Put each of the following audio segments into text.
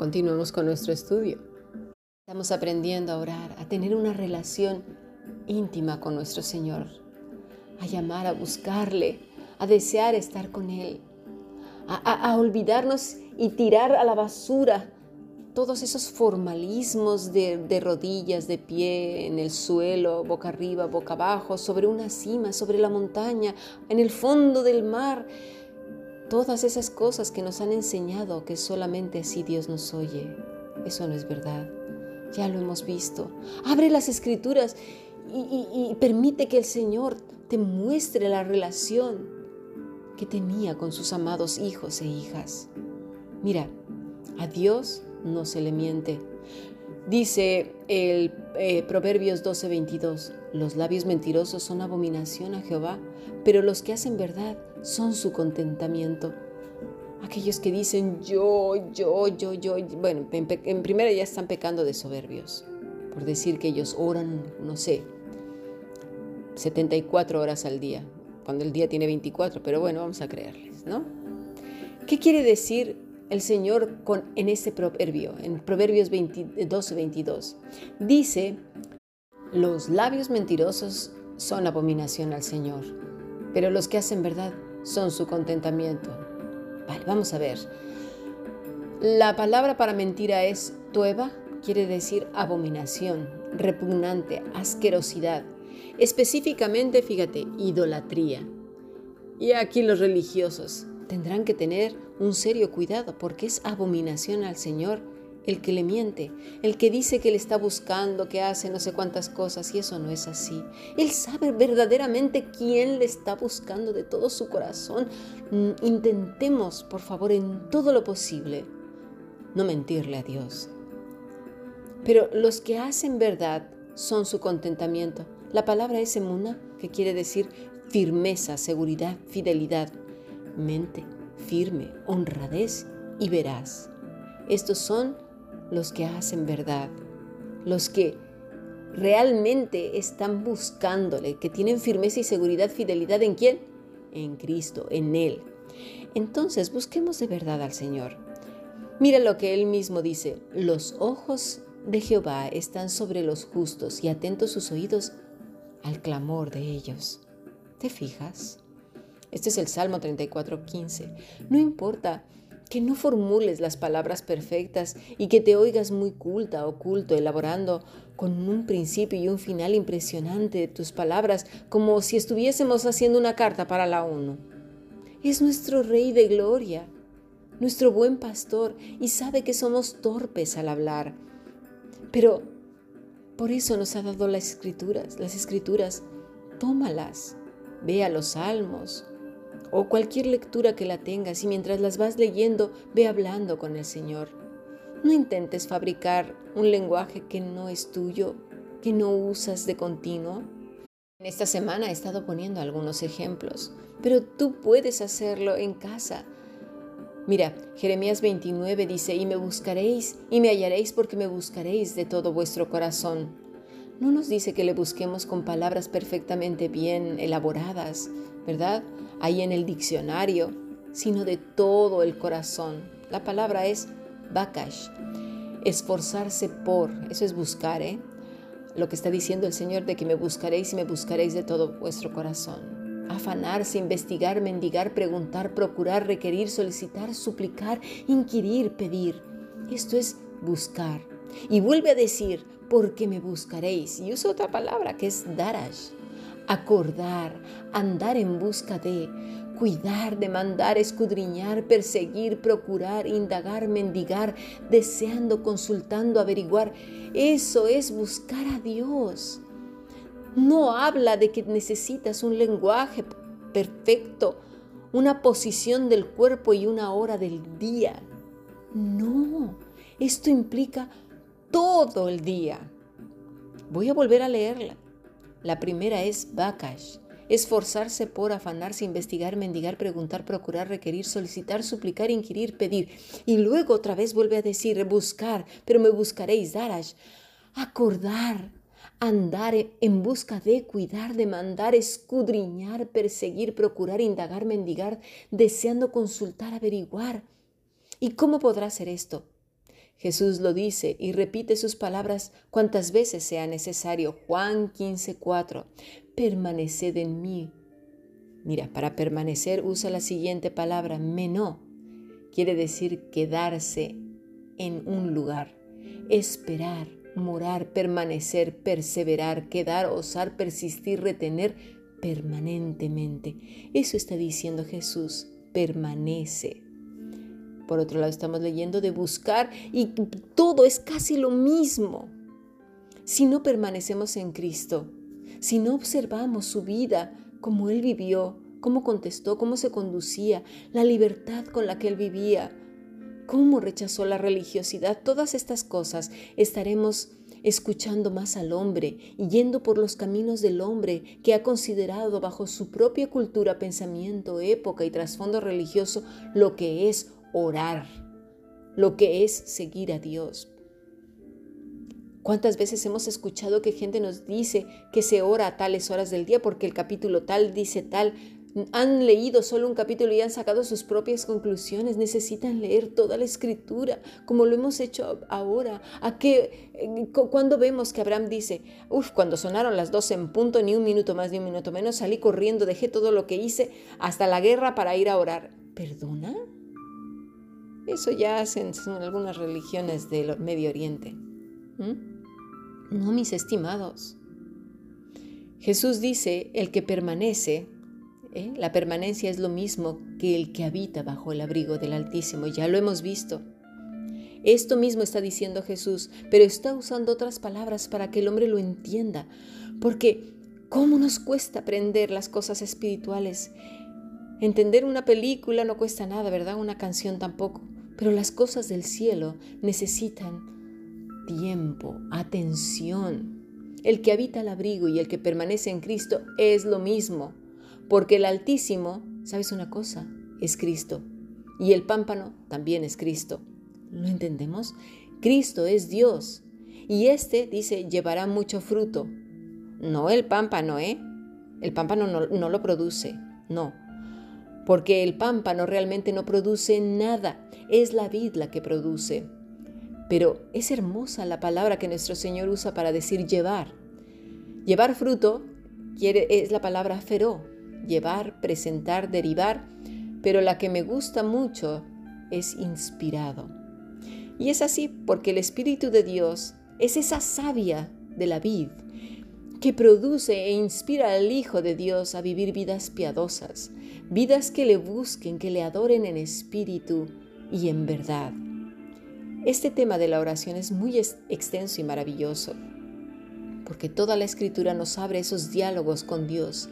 Continuamos con nuestro estudio. Estamos aprendiendo a orar, a tener una relación íntima con nuestro Señor, a llamar, a buscarle, a desear estar con Él, a, olvidarnos y tirar a la basura todos esos formalismos de, de, rodillas, de pie, en el suelo, boca arriba, boca abajo, sobre una cima, sobre la montaña, en el fondo del mar. Todas esas cosas que nos han enseñado que solamente así Dios nos oye. Eso no es verdad. Ya lo hemos visto. Abre las escrituras y, permite que el Señor te muestre la relación que tenía con sus amados hijos e hijas. Mira, a Dios no se le miente. Dice el eh, Proverbios 12:22, los labios mentirosos son abominación a Jehová, pero los que hacen verdad son su contentamiento. Aquellos que dicen yo, yo, yo, yo, bueno, en, primera ya están pecando de soberbios, por decir que ellos oran, no sé, 74 horas al día, cuando el día tiene 24, pero bueno, vamos a creerles, ¿no? ¿Qué quiere decir el Señor en este proverbio, en Proverbios 12, 22? Dice, los labios mentirosos son abominación al Señor, pero los que hacen verdad son su contentamiento. Vale, vamos a ver. La palabra para mentira es tueva, quiere decir abominación, repugnante, asquerosidad. Específicamente, fíjate, idolatría. Y aquí los religiosos tendrán que tener un serio cuidado porque es abominación al Señor el que le miente, el que dice que le está buscando, que hace no sé cuántas cosas y eso no es así. Él sabe verdaderamente quién le está buscando de todo su corazón. Mm, intentemos, por favor, en todo lo posible, no mentirle a Dios. Pero los que hacen verdad son su contentamiento. La palabra es emuna, que quiere decir firmeza, seguridad, fidelidad, mente, firme, honradez y veraz. Estos son los que hacen verdad, los que realmente están buscándole, que tienen firmeza y seguridad, fidelidad en quién? En Cristo, en Él. Entonces busquemos de verdad al Señor. Mira lo que Él mismo dice, los ojos de Jehová están sobre los justos y atentos sus oídos al clamor de ellos. ¿Te fijas? Este es el Salmo 34:15. No importa que no formules las palabras perfectas y que te oigas muy culta o culto, elaborando con un principio y un final impresionante tus palabras, como si estuviésemos haciendo una carta para la ONU. Es nuestro Rey de Gloria, nuestro buen pastor, y sabe que somos torpes al hablar. Pero por eso nos ha dado las escrituras, las escrituras, tómalas, ve a los salmos, o cualquier lectura que la tengas y mientras las vas leyendo, ve hablando con el Señor. No intentes fabricar un lenguaje que no es tuyo, que no usas de continuo. En esta semana he estado poniendo algunos ejemplos, pero tú puedes hacerlo en casa. Mira, Jeremías 29 dice, y me buscaréis y me hallaréis porque me buscaréis de todo vuestro corazón. No nos dice que le busquemos con palabras perfectamente bien elaboradas, ¿verdad? ahí en el diccionario, sino de todo el corazón. La palabra es bakash, esforzarse por, eso es buscar, ¿eh? Lo que está diciendo el Señor de que me buscaréis y me buscaréis de todo vuestro corazón. Afanarse, investigar, mendigar, preguntar, procurar, requerir, solicitar, suplicar, inquirir, pedir. Esto es buscar. Y vuelve a decir, porque me buscaréis. Y usa otra palabra que es darash, acordar, andar en busca de, cuidar, demandar, escudriñar, perseguir, procurar, indagar, mendigar, deseando, consultando, averiguar. Eso es buscar a Dios. No habla de que necesitas un lenguaje perfecto, una posición del cuerpo y una hora del día. No, esto implica todo el día. Voy a volver a leerla. La primera es Bakash, esforzarse por afanarse, investigar, mendigar, preguntar, procurar, requerir, solicitar, suplicar, inquirir, pedir. Y luego otra vez vuelve a decir buscar, pero me buscaréis, Darash, acordar, andar en busca de, cuidar, demandar, escudriñar, perseguir, procurar, indagar, mendigar, deseando consultar, averiguar. ¿Y cómo podrá ser esto? Jesús lo dice y repite sus palabras cuantas veces sea necesario. Juan 15:4. Permaneced en mí. Mira, para permanecer usa la siguiente palabra, menó. Quiere decir quedarse en un lugar, esperar, morar, permanecer, perseverar, quedar, osar, persistir, retener permanentemente. Eso está diciendo Jesús, permanece. Por otro lado, estamos leyendo de buscar y todo es casi lo mismo. Si no permanecemos en Cristo, si no observamos su vida, cómo Él vivió, cómo contestó, cómo se conducía, la libertad con la que Él vivía, cómo rechazó la religiosidad, todas estas cosas estaremos escuchando más al hombre y yendo por los caminos del hombre que ha considerado bajo su propia cultura, pensamiento, época y trasfondo religioso lo que es orar, lo que es seguir a Dios. ¿Cuántas veces hemos escuchado que gente nos dice que se ora a tales horas del día porque el capítulo tal dice tal? Han leído solo un capítulo y han sacado sus propias conclusiones. Necesitan leer toda la escritura, como lo hemos hecho ahora. ¿A qué? Cuando vemos que Abraham dice, uff, cuando sonaron las dos en punto, ni un minuto más ni un minuto menos, salí corriendo, dejé todo lo que hice hasta la guerra para ir a orar. ¿Perdona? Eso ya hacen algunas religiones del Medio Oriente. No, mis estimados. Jesús dice, el que permanece, ¿eh? la permanencia es lo mismo que el que habita bajo el abrigo del Altísimo, ya lo hemos visto. Esto mismo está diciendo Jesús, pero está usando otras palabras para que el hombre lo entienda, porque ¿cómo nos cuesta aprender las cosas espirituales? Entender una película no cuesta nada, ¿verdad? Una canción tampoco. Pero las cosas del cielo necesitan tiempo, atención. El que habita el abrigo y el que permanece en Cristo es lo mismo, porque el Altísimo, ¿sabes una cosa? Es Cristo. Y el pámpano también es Cristo. ¿Lo entendemos? Cristo es Dios. Y este, dice, llevará mucho fruto. No el pámpano, ¿eh? El pámpano no, no lo produce, no porque el pámpano realmente no produce nada, es la vid la que produce. Pero es hermosa la palabra que nuestro Señor usa para decir llevar. Llevar fruto quiere, es la palabra feró, llevar, presentar, derivar, pero la que me gusta mucho es inspirado. Y es así porque el Espíritu de Dios es esa savia de la vid que produce e inspira al Hijo de Dios a vivir vidas piadosas, vidas que le busquen, que le adoren en espíritu y en verdad. Este tema de la oración es muy extenso y maravilloso, porque toda la escritura nos abre esos diálogos con Dios,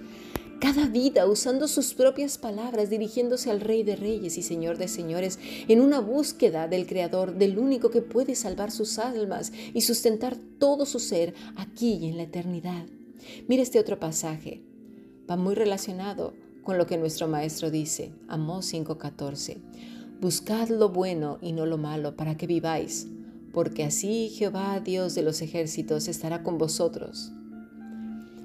cada vida usando sus propias palabras, dirigiéndose al Rey de Reyes y Señor de Señores, en una búsqueda del Creador, del único que puede salvar sus almas y sustentar todo su ser aquí y en la eternidad. Mira este otro pasaje, va muy relacionado con lo que nuestro Maestro dice, Amós 5:14. Buscad lo bueno y no lo malo para que viváis, porque así Jehová, Dios de los ejércitos, estará con vosotros.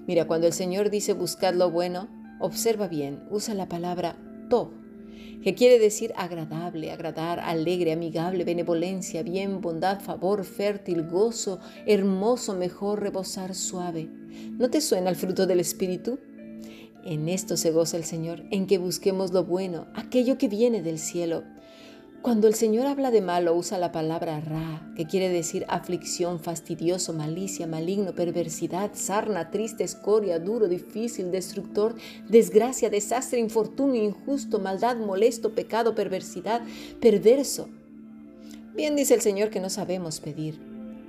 Mira, cuando el Señor dice buscad lo bueno, observa bien, usa la palabra to, que quiere decir agradable, agradar, alegre, amigable, benevolencia, bien, bondad, favor, fértil, gozo, hermoso, mejor, rebosar, suave. ¿No te suena el fruto del Espíritu? En esto se goza el Señor, en que busquemos lo bueno, aquello que viene del cielo. Cuando el Señor habla de malo, usa la palabra ra, que quiere decir aflicción, fastidioso, malicia, maligno, perversidad, sarna, triste, escoria, duro, difícil, destructor, desgracia, desastre, infortunio, injusto, maldad, molesto, pecado, perversidad, perverso. Bien dice el Señor que no sabemos pedir.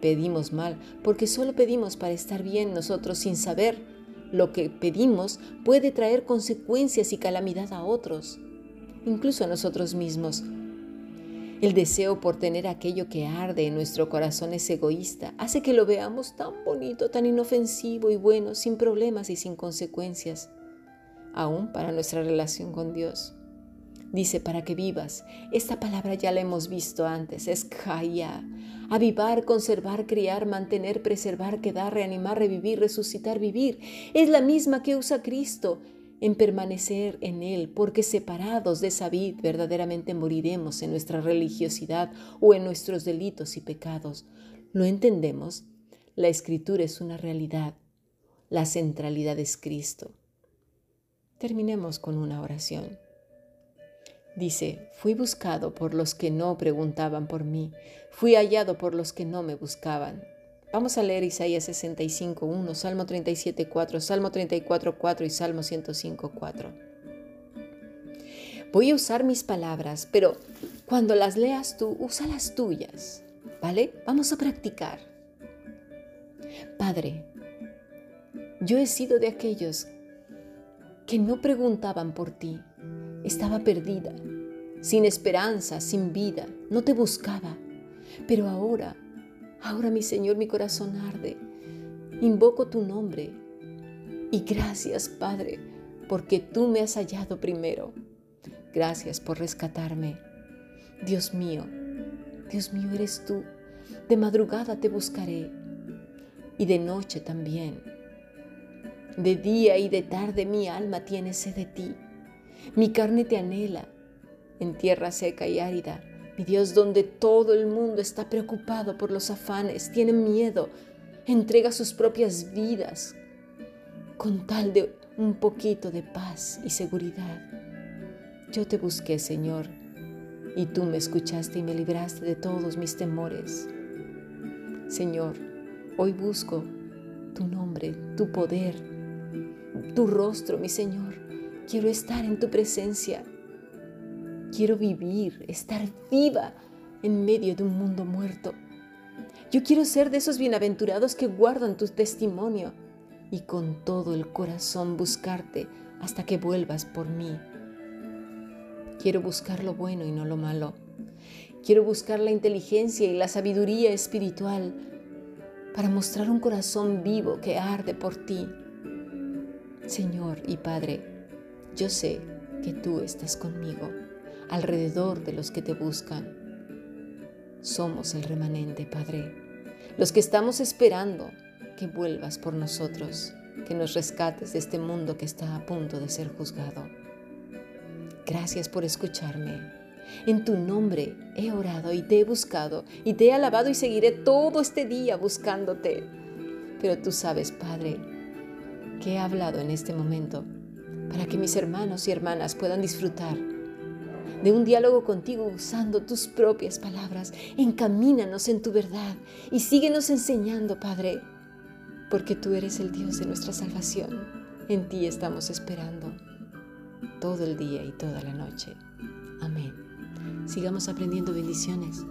Pedimos mal, porque solo pedimos para estar bien nosotros sin saber lo que pedimos puede traer consecuencias y calamidad a otros, incluso a nosotros mismos. El deseo por tener aquello que arde en nuestro corazón es egoísta, hace que lo veamos tan bonito, tan inofensivo y bueno, sin problemas y sin consecuencias, aún para nuestra relación con Dios. Dice, para que vivas. Esta palabra ya la hemos visto antes, es kaya, Avivar, conservar, criar, mantener, preservar, quedar, reanimar, revivir, resucitar, vivir. Es la misma que usa Cristo en permanecer en Él, porque separados de esa vid verdaderamente moriremos en nuestra religiosidad o en nuestros delitos y pecados. ¿Lo entendemos? La escritura es una realidad. La centralidad es Cristo. Terminemos con una oración. Dice, fui buscado por los que no preguntaban por mí, fui hallado por los que no me buscaban. Vamos a leer Isaías 65.1, Salmo 37.4, Salmo 34.4 y Salmo 105.4. Voy a usar mis palabras, pero cuando las leas tú, usa las tuyas, ¿vale? Vamos a practicar. Padre, yo he sido de aquellos que no preguntaban por ti. Estaba perdida, sin esperanza, sin vida, no te buscaba. Pero ahora Ahora, mi Señor, mi corazón arde. Invoco tu nombre. Y gracias, Padre, porque tú me has hallado primero. Gracias por rescatarme. Dios mío, Dios mío eres tú. De madrugada te buscaré y de noche también. De día y de tarde mi alma tiene sed de ti. Mi carne te anhela en tierra seca y árida mi Dios, donde todo el mundo está preocupado por los afanes, tiene miedo, entrega sus propias vidas con tal de un poquito de paz y seguridad. Yo te busqué, Señor, y tú me escuchaste y me libraste de todos mis temores. Señor, hoy busco tu nombre, tu poder, tu rostro, mi Señor. Quiero estar en tu presencia Quiero vivir, estar viva en medio de un mundo muerto. Yo quiero ser de esos bienaventurados que guardan tu testimonio y con todo el corazón buscarte hasta que vuelvas por mí. Quiero buscar lo bueno y no lo malo. Quiero buscar la inteligencia y la sabiduría espiritual para mostrar un corazón vivo que arde por ti. Señor y Padre, yo sé que tú estás conmigo alrededor de los que te buscan. Somos el remanente, Padre, los que estamos esperando que vuelvas por nosotros, que nos rescates de este mundo que está a punto de ser juzgado. Gracias por escucharme. En tu nombre he orado y te he buscado y te he alabado y seguiré todo este día buscándote. Pero tú sabes, Padre, que he hablado en este momento para que mis hermanos y hermanas puedan disfrutar de un diálogo contigo usando tus propias palabras. Encamínanos en tu verdad y síguenos enseñando, Padre, porque tú eres el Dios de nuestra salvación. En ti estamos esperando todo el día y toda la noche. Amén. Sigamos aprendiendo bendiciones.